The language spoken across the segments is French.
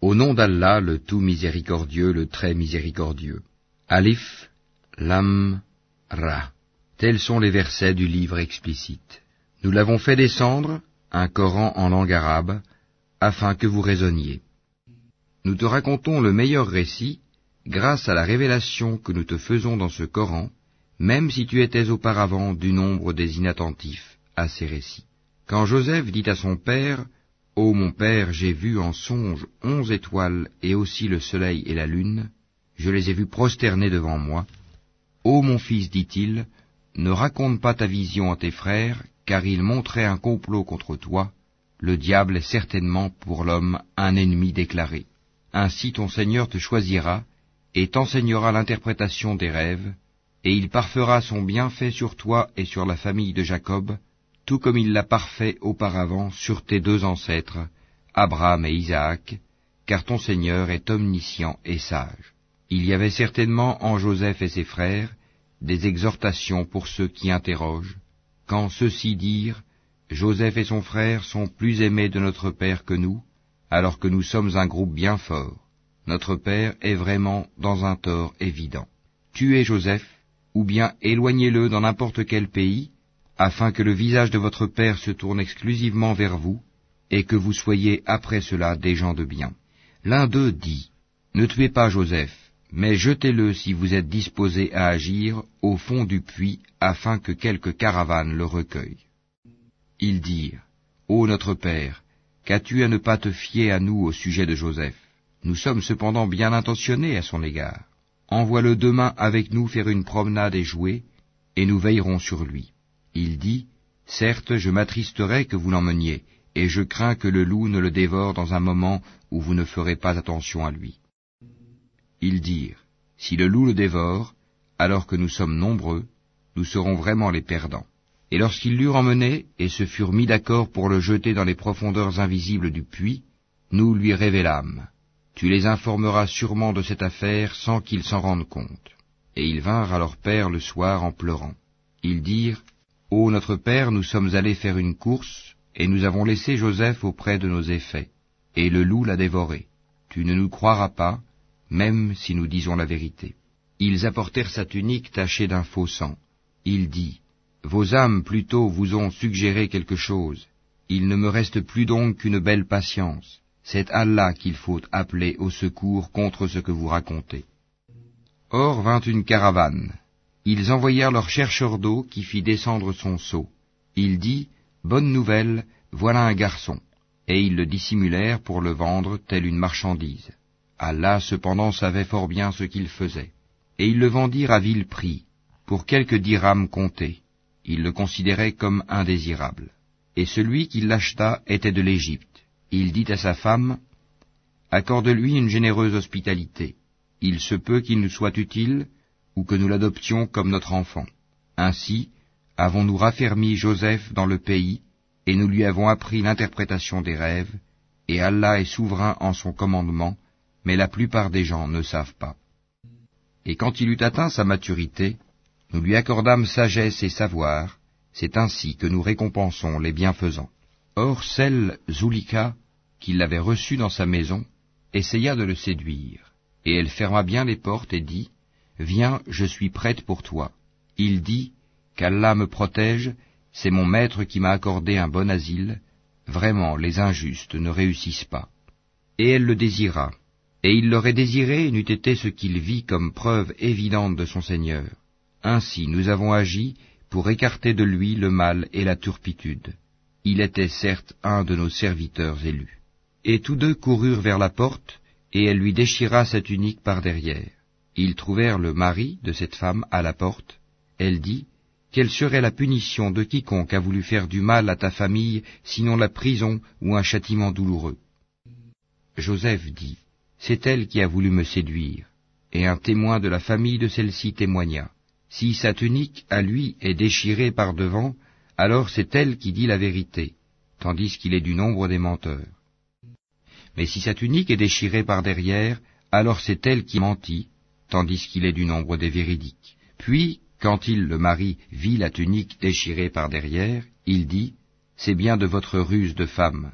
Au nom d'Allah, le tout miséricordieux, le très miséricordieux. Alif, Lam, Ra. Tels sont les versets du livre explicite. Nous l'avons fait descendre, un Coran en langue arabe, afin que vous raisonniez. Nous te racontons le meilleur récit, grâce à la révélation que nous te faisons dans ce Coran, même si tu étais auparavant du nombre des inattentifs à ces récits. Quand Joseph dit à son père, Ô mon père, j'ai vu en songe onze étoiles et aussi le soleil et la lune, je les ai vus prosternés devant moi. Ô mon fils, dit-il, ne raconte pas ta vision à tes frères, car ils montraient un complot contre toi. Le diable est certainement pour l'homme un ennemi déclaré. Ainsi ton Seigneur te choisira et t'enseignera l'interprétation des rêves, et il parfera son bienfait sur toi et sur la famille de Jacob, tout comme il l'a parfait auparavant sur tes deux ancêtres, Abraham et Isaac, car ton Seigneur est omniscient et sage. Il y avait certainement en Joseph et ses frères des exhortations pour ceux qui interrogent, quand ceux-ci dirent, Joseph et son frère sont plus aimés de notre Père que nous, alors que nous sommes un groupe bien fort. Notre Père est vraiment dans un tort évident. Tuez Joseph, ou bien éloignez-le dans n'importe quel pays, afin que le visage de votre Père se tourne exclusivement vers vous, et que vous soyez après cela des gens de bien. L'un d'eux dit, Ne tuez pas Joseph, mais jetez-le si vous êtes disposé à agir au fond du puits, afin que quelque caravane le recueille. Ils dirent, Ô notre Père, qu'as-tu à ne pas te fier à nous au sujet de Joseph? Nous sommes cependant bien intentionnés à son égard. Envoie-le demain avec nous faire une promenade et jouer, et nous veillerons sur lui. Il dit, Certes, je m'attristerai que vous l'emmeniez, et je crains que le loup ne le dévore dans un moment où vous ne ferez pas attention à lui. Ils dirent, Si le loup le dévore, alors que nous sommes nombreux, nous serons vraiment les perdants. Et lorsqu'ils l'eurent emmené et se furent mis d'accord pour le jeter dans les profondeurs invisibles du puits, nous lui révélâmes. Tu les informeras sûrement de cette affaire sans qu'ils s'en rendent compte. Et ils vinrent à leur père le soir en pleurant. Ils dirent, Ô notre père, nous sommes allés faire une course, et nous avons laissé Joseph auprès de nos effets, et le loup l'a dévoré. Tu ne nous croiras pas, même si nous disons la vérité. Ils apportèrent sa tunique tachée d'un faux sang. Il dit, Vos âmes plutôt vous ont suggéré quelque chose. Il ne me reste plus donc qu'une belle patience c'est Allah qu'il faut appeler au secours contre ce que vous racontez. Or vint une caravane. Ils envoyèrent leur chercheur d'eau qui fit descendre son seau. Il dit, Bonne nouvelle, voilà un garçon. Et ils le dissimulèrent pour le vendre telle une marchandise. Allah cependant savait fort bien ce qu'il faisait. Et ils le vendirent à vil prix, pour quelques dirhams comptés. Ils le considéraient comme indésirable. Et celui qui l'acheta était de l'Égypte il dit à sa femme, Accorde-lui une généreuse hospitalité. Il se peut qu'il nous soit utile, ou que nous l'adoptions comme notre enfant. Ainsi, avons-nous raffermi Joseph dans le pays, et nous lui avons appris l'interprétation des rêves, et Allah est souverain en son commandement, mais la plupart des gens ne savent pas. Et quand il eut atteint sa maturité, nous lui accordâmes sagesse et savoir, c'est ainsi que nous récompensons les bienfaisants. Or celle, Zulika, qui l'avait reçu dans sa maison, essaya de le séduire, et elle ferma bien les portes et dit, Viens, je suis prête pour toi. Il dit, Qu'Allah me protège, c'est mon maître qui m'a accordé un bon asile, vraiment les injustes ne réussissent pas. Et elle le désira, et il l'aurait désiré n'eût été ce qu'il vit comme preuve évidente de son Seigneur. Ainsi nous avons agi pour écarter de lui le mal et la turpitude il était certes un de nos serviteurs élus. Et tous deux coururent vers la porte, et elle lui déchira sa tunique par derrière. Ils trouvèrent le mari de cette femme à la porte. Elle dit, Quelle serait la punition de quiconque a voulu faire du mal à ta famille, sinon la prison ou un châtiment douloureux? Joseph dit, C'est elle qui a voulu me séduire. Et un témoin de la famille de celle-ci témoigna, Si sa tunique à lui est déchirée par devant, alors c'est elle qui dit la vérité, tandis qu'il est du nombre des menteurs. Mais si sa tunique est déchirée par derrière, alors c'est elle qui mentit, tandis qu'il est du nombre des véridiques. Puis, quand il, le mari, vit la tunique déchirée par derrière, il dit, C'est bien de votre ruse de femme,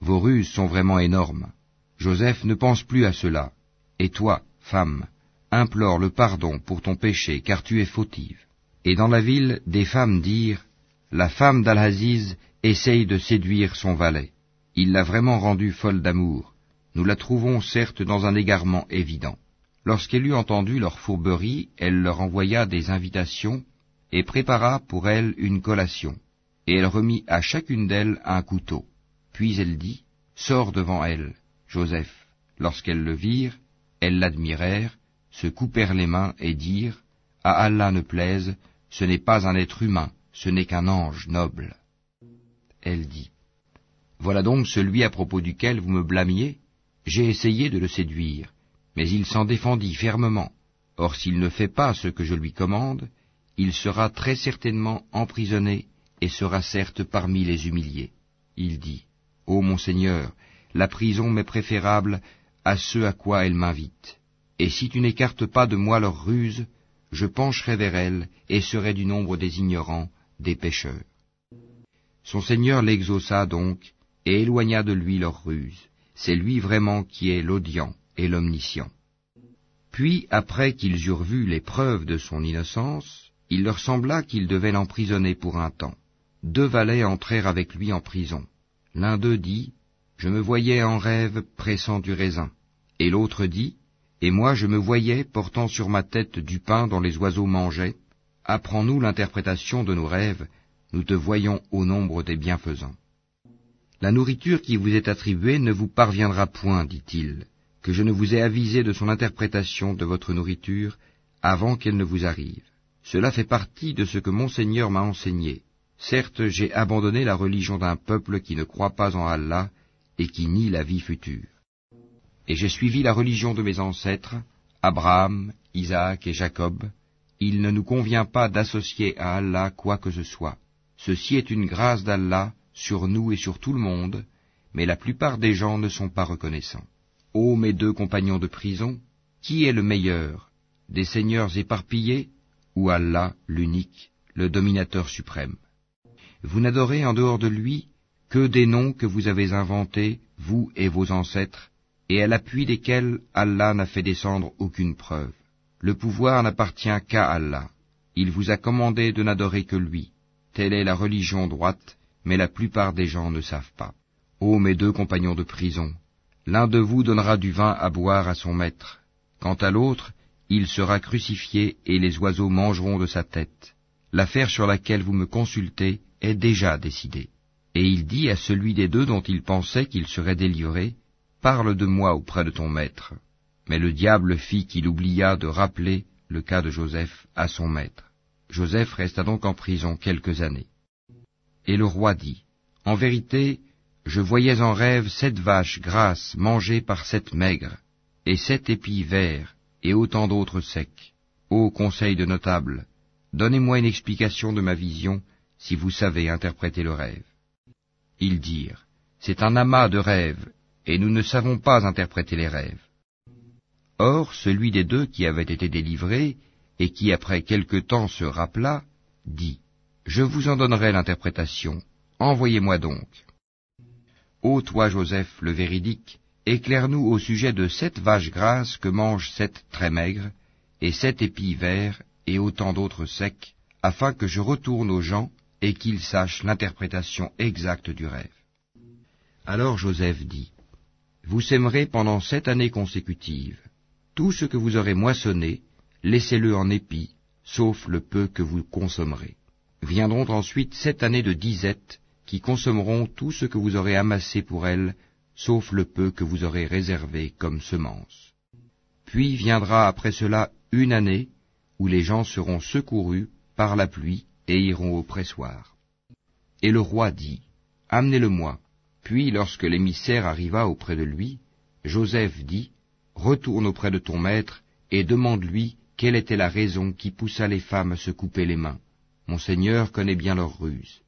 vos ruses sont vraiment énormes. Joseph ne pense plus à cela, et toi, femme, implore le pardon pour ton péché, car tu es fautive. Et dans la ville, des femmes dirent, La femme d'Al-Aziz essaye de séduire son valet. Il l'a vraiment rendue folle d'amour. Nous la trouvons certes dans un égarement évident. Lorsqu'elle eut entendu leur fourberie, elle leur envoya des invitations et prépara pour elles une collation. Et elle remit à chacune d'elles un couteau. Puis elle dit, Sors devant elle, Joseph. Lorsqu'elles le virent, elles l'admirèrent, se coupèrent les mains et dirent, À Allah ne plaise, ce n'est pas un être humain, ce n'est qu'un ange noble. Elle dit, Voilà donc celui à propos duquel vous me blâmiez. J'ai essayé de le séduire, mais il s'en défendit fermement. Or s'il ne fait pas ce que je lui commande, il sera très certainement emprisonné et sera certes parmi les humiliés. Il dit, Ô mon Seigneur, la prison m'est préférable à ce à quoi elle m'invite. Et si tu n'écartes pas de moi leurs ruses, je pencherai vers elles et serai du nombre des ignorants, des pécheurs. Son Seigneur l'exauça donc et éloigna de lui leurs ruses. C'est lui vraiment qui est l'audient et l'omniscient. Puis, après qu'ils eurent vu les preuves de son innocence, il leur sembla qu'ils devaient l'emprisonner pour un temps. Deux valets entrèrent avec lui en prison. L'un d'eux dit, Je me voyais en rêve pressant du raisin. Et l'autre dit, Et moi je me voyais portant sur ma tête du pain dont les oiseaux mangeaient. Apprends-nous l'interprétation de nos rêves, nous te voyons au nombre des bienfaisants. La nourriture qui vous est attribuée ne vous parviendra point, dit-il, que je ne vous ai avisé de son interprétation de votre nourriture avant qu'elle ne vous arrive. Cela fait partie de ce que mon Seigneur m'a enseigné. Certes, j'ai abandonné la religion d'un peuple qui ne croit pas en Allah et qui nie la vie future. Et j'ai suivi la religion de mes ancêtres, Abraham, Isaac et Jacob. Il ne nous convient pas d'associer à Allah quoi que ce soit. Ceci est une grâce d'Allah sur nous et sur tout le monde, mais la plupart des gens ne sont pas reconnaissants. Ô mes deux compagnons de prison, qui est le meilleur, des seigneurs éparpillés ou Allah l'unique, le dominateur suprême? Vous n'adorez en dehors de lui que des noms que vous avez inventés, vous et vos ancêtres, et à l'appui desquels Allah n'a fait descendre aucune preuve. Le pouvoir n'appartient qu'à Allah. Il vous a commandé de n'adorer que lui. Telle est la religion droite, mais la plupart des gens ne savent pas. Ô mes deux compagnons de prison, l'un de vous donnera du vin à boire à son maître. Quant à l'autre, il sera crucifié et les oiseaux mangeront de sa tête. L'affaire sur laquelle vous me consultez est déjà décidée. Et il dit à celui des deux dont il pensait qu'il serait délivré, Parle de moi auprès de ton maître. Mais le diable fit qu'il oublia de rappeler le cas de Joseph à son maître. Joseph resta donc en prison quelques années. Et le roi dit, En vérité, je voyais en rêve sept vaches grasses mangées par sept maigres, et sept épis verts, et autant d'autres secs. Ô conseil de notables, donnez-moi une explication de ma vision, si vous savez interpréter le rêve. Ils dirent, C'est un amas de rêves, et nous ne savons pas interpréter les rêves. Or, celui des deux qui avait été délivré, et qui après quelque temps se rappela, dit, Je vous en donnerai l'interprétation, envoyez-moi donc. Ô toi, Joseph, le véridique, éclaire-nous au sujet de sept vaches grasses que mangent sept très maigres, et sept épis verts, et autant d'autres secs, afin que je retourne aux gens et qu'ils sachent l'interprétation exacte du rêve. Alors Joseph dit, Vous sèmerez pendant sept années consécutives. Tout ce que vous aurez moissonné, laissez-le en épis, sauf le peu que vous consommerez. Viendront ensuite sept années de disette, qui consommeront tout ce que vous aurez amassé pour elles, sauf le peu que vous aurez réservé comme semence. Puis viendra après cela une année où les gens seront secourus par la pluie et iront au pressoir. Et le roi dit, Amenez-le-moi. Puis lorsque l'émissaire arriva auprès de lui, Joseph dit, Retourne auprès de ton maître et demande-lui quelle était la raison qui poussa les femmes à se couper les mains. Mon Seigneur connaît bien leurs ruses.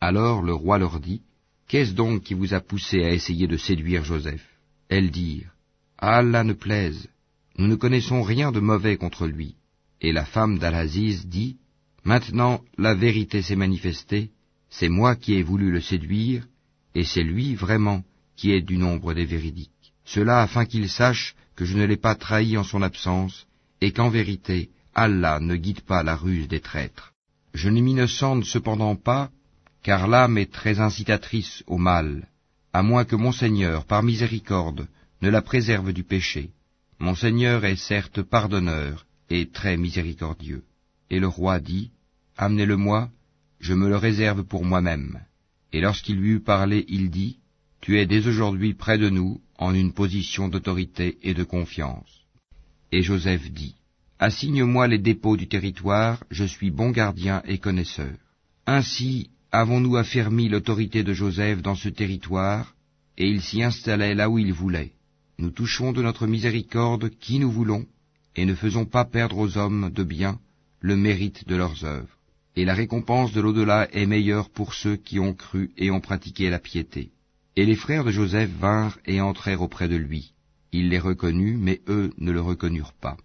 Alors le roi leur dit, Qu'est-ce donc qui vous a poussé à essayer de séduire Joseph? Elles dirent, Allah ne plaise, nous ne connaissons rien de mauvais contre lui. Et la femme d'Al-Aziz dit, Maintenant la vérité s'est manifestée, c'est moi qui ai voulu le séduire, et c'est lui vraiment qui est du nombre des véridiques. Cela afin qu'il sache que je ne l'ai pas trahi en son absence, et qu'en vérité, Allah ne guide pas la ruse des traîtres. Je ne m'innocente cependant pas, car l'âme est très incitatrice au mal, à moins que mon Seigneur, par miséricorde, ne la préserve du péché. Mon Seigneur est certes pardonneur et très miséricordieux. Et le roi dit, Amenez-le-moi, je me le réserve pour moi-même. Et lorsqu'il lui eut parlé, il dit, Tu es dès aujourd'hui près de nous, en une position d'autorité et de confiance. Et Joseph dit, Assigne-moi les dépôts du territoire, je suis bon gardien et connaisseur. Ainsi avons-nous affermi l'autorité de Joseph dans ce territoire, et il s'y installait là où il voulait. Nous touchons de notre miséricorde qui nous voulons, et ne faisons pas perdre aux hommes de bien le mérite de leurs œuvres. Et la récompense de l'au-delà est meilleure pour ceux qui ont cru et ont pratiqué la piété. Et les frères de Joseph vinrent et entrèrent auprès de lui. Il les reconnut, mais eux ne le reconnurent pas.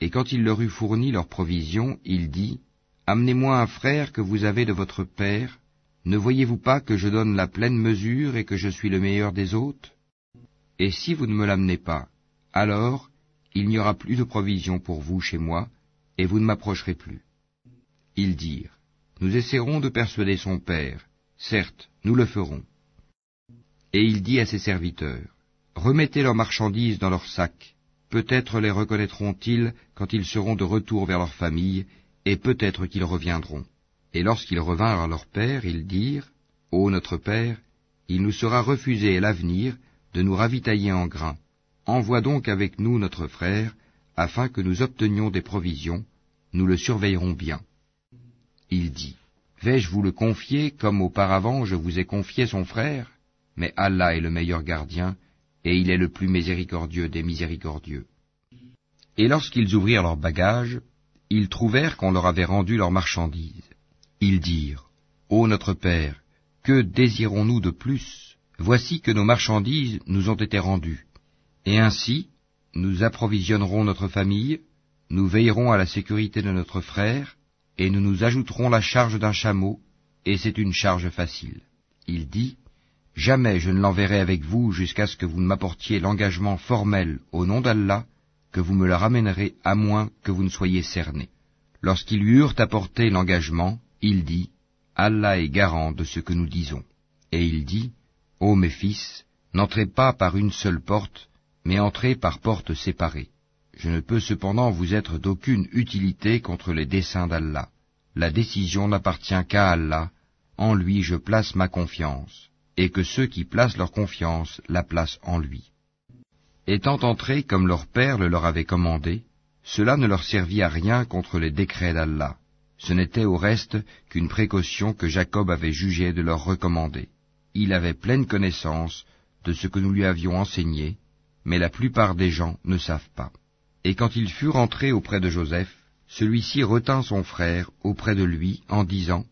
Et quand il leur eut fourni leurs provisions, il dit, Amenez-moi un frère que vous avez de votre père. Ne voyez-vous pas que je donne la pleine mesure et que je suis le meilleur des hôtes? Et si vous ne me l'amenez pas, alors il n'y aura plus de provisions pour vous chez moi, et vous ne m'approcherez plus. Ils dirent, Nous essaierons de persuader son père, certes, nous le ferons. Et il dit à ses serviteurs, Remettez leurs marchandises dans leurs sacs, Peut-être les reconnaîtront-ils quand ils seront de retour vers leur famille, et peut-être qu'ils reviendront. Et lorsqu'ils revinrent à leur père, ils dirent, Ô notre père, il nous sera refusé à l'avenir de nous ravitailler en grains. Envoie donc avec nous notre frère, afin que nous obtenions des provisions, nous le surveillerons bien. Il dit, Vais-je vous le confier comme auparavant je vous ai confié son frère? Mais Allah est le meilleur gardien, et il est le plus miséricordieux des miséricordieux. Et lorsqu'ils ouvrirent leurs bagages, ils trouvèrent qu'on leur avait rendu leurs marchandises. Ils dirent, Ô notre Père, que désirons-nous de plus? Voici que nos marchandises nous ont été rendues. Et ainsi, nous approvisionnerons notre famille, nous veillerons à la sécurité de notre frère, et nous nous ajouterons la charge d'un chameau, et c'est une charge facile. Il dit, Jamais je ne l'enverrai avec vous jusqu'à ce que vous ne m'apportiez l'engagement formel au nom d'Allah, que vous me le ramènerez à moins que vous ne soyez cerné. Lorsqu'ils lui eurent apporté l'engagement, il dit, Allah est garant de ce que nous disons. Et il dit, Ô mes fils, n'entrez pas par une seule porte, mais entrez par portes séparées. Je ne peux cependant vous être d'aucune utilité contre les desseins d'Allah. La décision n'appartient qu'à Allah, en lui je place ma confiance et que ceux qui placent leur confiance la placent en lui. Étant entrés comme leur père le leur avait commandé, cela ne leur servit à rien contre les décrets d'Allah. Ce n'était au reste qu'une précaution que Jacob avait jugé de leur recommander. Il avait pleine connaissance de ce que nous lui avions enseigné, mais la plupart des gens ne savent pas. Et quand ils furent entrés auprès de Joseph, celui-ci retint son frère auprès de lui en disant,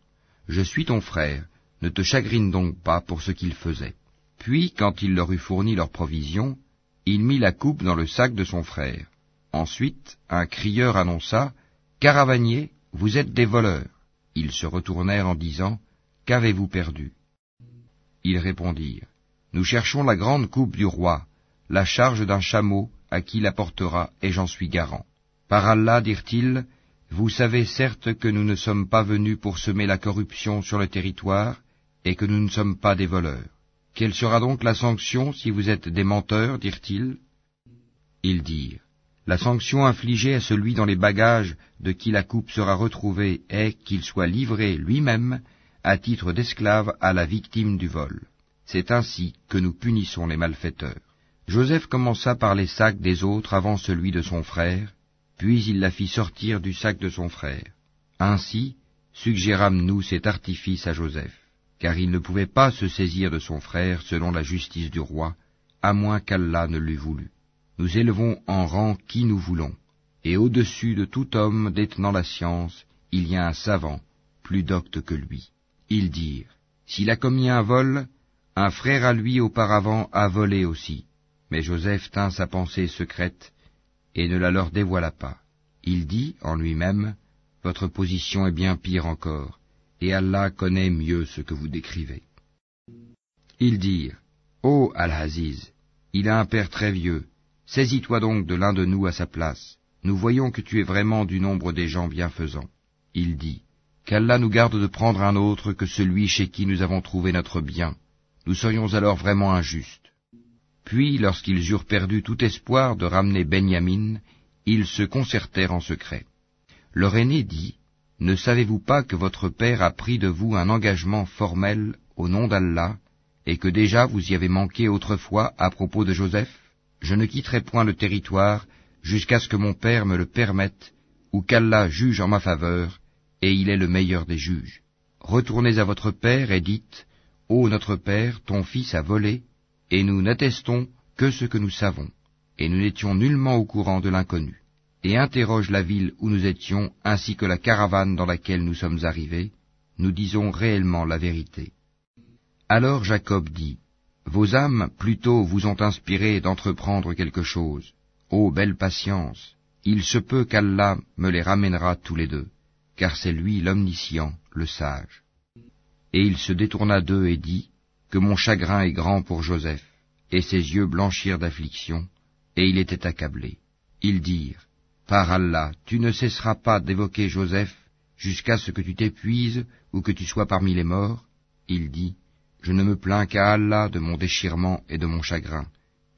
Je suis ton frère, ne te chagrine donc pas pour ce qu'il faisait. Puis, quand il leur eut fourni leurs provisions, il mit la coupe dans le sac de son frère. Ensuite, un crieur annonça, Caravanier, vous êtes des voleurs. Ils se retournèrent en disant, Qu'avez-vous perdu? Ils répondirent, Nous cherchons la grande coupe du roi, la charge d'un chameau à qui la portera, et j'en suis garant. Par Allah, dirent-ils, vous savez certes que nous ne sommes pas venus pour semer la corruption sur le territoire, et que nous ne sommes pas des voleurs. Quelle sera donc la sanction si vous êtes des menteurs dirent-ils. Ils dirent, La sanction infligée à celui dans les bagages de qui la coupe sera retrouvée est qu'il soit livré lui-même à titre d'esclave à la victime du vol. C'est ainsi que nous punissons les malfaiteurs. Joseph commença par les sacs des autres avant celui de son frère, puis il la fit sortir du sac de son frère. Ainsi suggérâmes-nous cet artifice à Joseph car il ne pouvait pas se saisir de son frère selon la justice du roi, à moins qu'Allah ne l'eût voulu. Nous élevons en rang qui nous voulons, et au-dessus de tout homme détenant la science, il y a un savant, plus docte que lui. Ils dirent, S'il a commis un vol, un frère à lui auparavant a volé aussi. Mais Joseph tint sa pensée secrète, et ne la leur dévoila pas. Il dit en lui-même, Votre position est bien pire encore, et Allah connaît mieux ce que vous décrivez. Ils dirent, Ô Al-Aziz, il a un père très vieux. Saisis-toi donc de l'un de nous à sa place. Nous voyons que tu es vraiment du nombre des gens bienfaisants. Il dit, Qu'Allah nous garde de prendre un autre que celui chez qui nous avons trouvé notre bien. Nous serions alors vraiment injustes. Puis, lorsqu'ils eurent perdu tout espoir de ramener Benyamin, ils se concertèrent en secret. Leur aîné dit, Ne savez-vous pas que votre père a pris de vous un engagement formel au nom d'Allah, et que déjà vous y avez manqué autrefois à propos de Joseph? Je ne quitterai point le territoire jusqu'à ce que mon père me le permette, ou qu'Allah juge en ma faveur, et il est le meilleur des juges. Retournez à votre père et dites, Ô notre père, ton fils a volé, et nous n'attestons que ce que nous savons, et nous n'étions nullement au courant de l'inconnu. Et interroge la ville où nous étions, ainsi que la caravane dans laquelle nous sommes arrivés, nous disons réellement la vérité. Alors Jacob dit, Vos âmes plutôt vous ont inspiré d'entreprendre quelque chose. Ô belle patience, il se peut qu'Allah me les ramènera tous les deux, car c'est lui l'omniscient, le sage. Et il se détourna d'eux et dit, Que mon chagrin est grand pour Joseph, et ses yeux blanchirent d'affliction, et il était accablé. Ils dirent, Par Allah, tu ne cesseras pas d'évoquer Joseph jusqu'à ce que tu t'épuises ou que tu sois parmi les morts. Il dit, Je ne me plains qu'à Allah de mon déchirement et de mon chagrin,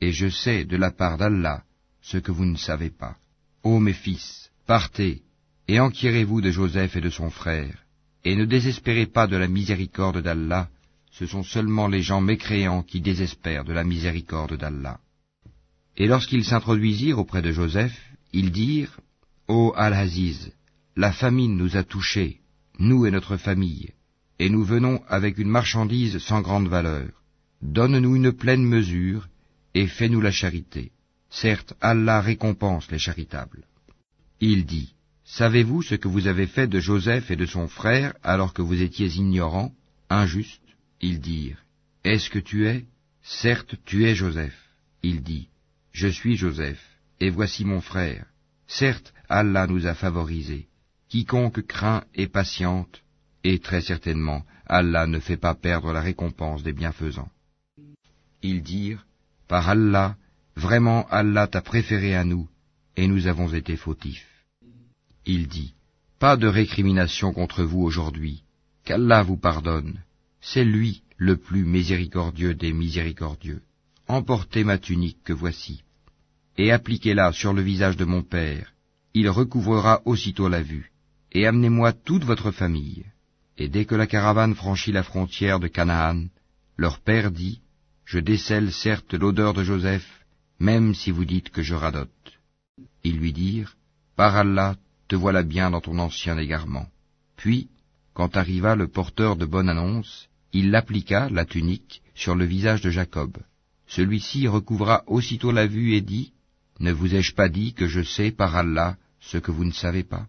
et je sais de la part d'Allah ce que vous ne savez pas. Ô mes fils, partez, et enquirez-vous de Joseph et de son frère, et ne désespérez pas de la miséricorde d'Allah, ce sont seulement les gens mécréants qui désespèrent de la miséricorde d'Allah. Et lorsqu'ils s'introduisirent auprès de Joseph, ils dirent, Ô Al-Aziz, la famine nous a touchés, nous et notre famille, et nous venons avec une marchandise sans grande valeur. Donne-nous une pleine mesure, et fais-nous la charité. Certes, Allah récompense les charitables. Il dit, Savez-vous ce que vous avez fait de Joseph et de son frère alors que vous étiez ignorants, injustes? Ils dirent, Est-ce que tu es? Certes, tu es Joseph. Il dit, Je suis Joseph, et voici mon frère. Certes, Allah nous a favorisés. Quiconque craint et patiente, et très certainement, Allah ne fait pas perdre la récompense des bienfaisants. Ils dirent, Par Allah, Vraiment Allah t'a préféré à nous, et nous avons été fautifs. Il dit, Pas de récrimination contre vous aujourd'hui, qu'Allah vous pardonne, c'est lui le plus miséricordieux des miséricordieux. Emportez ma tunique que voici, et appliquez-la sur le visage de mon père, il recouvrera aussitôt la vue, et amenez-moi toute votre famille. Et dès que la caravane franchit la frontière de Canaan, leur père dit, Je décèle certes l'odeur de Joseph, même si vous dites que je radote. Ils lui dirent, Par Allah, te voilà bien dans ton ancien égarement. Puis, quand arriva le porteur de bonne annonce, il l'appliqua, la tunique, sur le visage de Jacob. Celui-ci recouvra aussitôt la vue et dit, Ne vous ai-je pas dit que je sais par Allah ce que vous ne savez pas?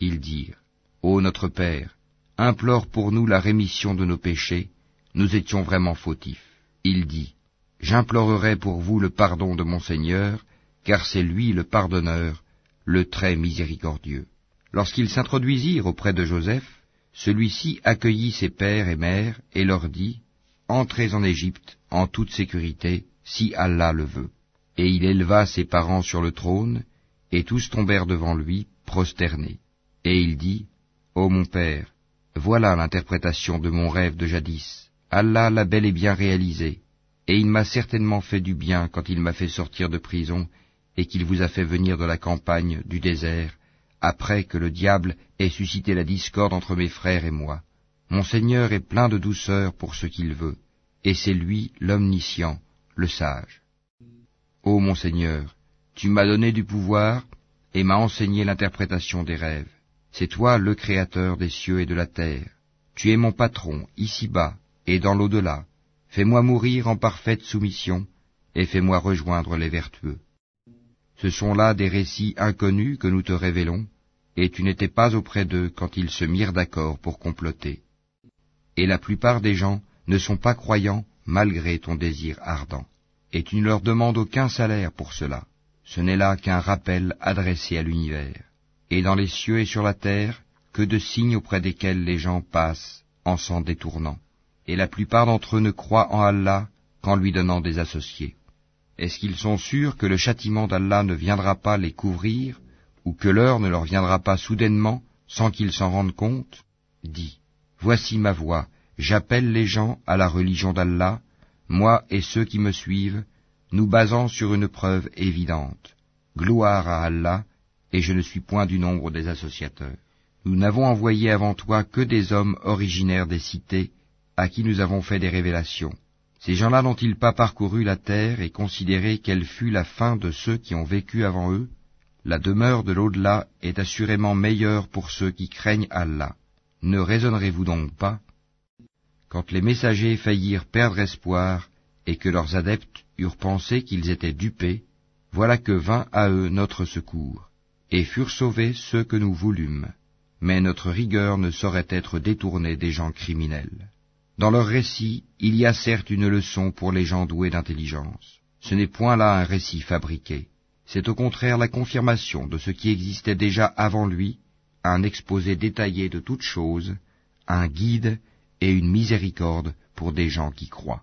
Ils dirent, Ô notre Père, implore pour nous la rémission de nos péchés, nous étions vraiment fautifs. Il dit, J'implorerai pour vous le pardon de mon Seigneur, car c'est lui le pardonneur, le très miséricordieux. Lorsqu'ils s'introduisirent auprès de Joseph, celui-ci accueillit ses pères et mères et leur dit, Entrez en Égypte en toute sécurité, si Allah le veut. Et il éleva ses parents sur le trône, et tous tombèrent devant lui, prosternés. Et il dit, Ô mon père, voilà l'interprétation de mon rêve de jadis. Allah l'a bel et bien réalisé et il m'a certainement fait du bien quand il m'a fait sortir de prison et qu'il vous a fait venir de la campagne, du désert, après que le diable ait suscité la discorde entre mes frères et moi. Mon Seigneur est plein de douceur pour ce qu'il veut, et c'est lui l'omniscient, le sage. Ô mon Seigneur, tu m'as donné du pouvoir et m'as enseigné l'interprétation des rêves. C'est toi le Créateur des cieux et de la terre. Tu es mon patron, ici-bas et dans l'au-delà. Fais-moi mourir en parfaite soumission, et fais-moi rejoindre les vertueux. Ce sont là des récits inconnus que nous te révélons, et tu n'étais pas auprès d'eux quand ils se mirent d'accord pour comploter. Et la plupart des gens ne sont pas croyants malgré ton désir ardent, et tu ne leur demandes aucun salaire pour cela. Ce n'est là qu'un rappel adressé à l'univers. Et dans les cieux et sur la terre, que de signes auprès desquels les gens passent en s'en détournant et la plupart d'entre eux ne croient en Allah qu'en lui donnant des associés. Est-ce qu'ils sont sûrs que le châtiment d'Allah ne viendra pas les couvrir, ou que l'heure ne leur viendra pas soudainement, sans qu'ils s'en rendent compte? Dis, voici ma voix, j'appelle les gens à la religion d'Allah, moi et ceux qui me suivent, nous basant sur une preuve évidente. Gloire à Allah, et je ne suis point du nombre des associateurs. Nous n'avons envoyé avant toi que des hommes originaires des cités, à qui nous avons fait des révélations. Ces gens-là n'ont-ils pas parcouru la terre et considéré quelle fut la fin de ceux qui ont vécu avant eux? La demeure de l'au-delà est assurément meilleure pour ceux qui craignent Allah. Ne raisonnerez-vous donc pas Quand les messagers faillirent perdre espoir et que leurs adeptes eurent pensé qu'ils étaient dupés, voilà que vint à eux notre secours, et furent sauvés ceux que nous voulûmes. Mais notre rigueur ne saurait être détournée des gens criminels. Dans leur récit, il y a certes une leçon pour les gens doués d'intelligence. Ce n'est point là un récit fabriqué. C'est au contraire la confirmation de ce qui existait déjà avant lui, un exposé détaillé de toutes choses, un guide et une miséricorde pour des gens qui croient.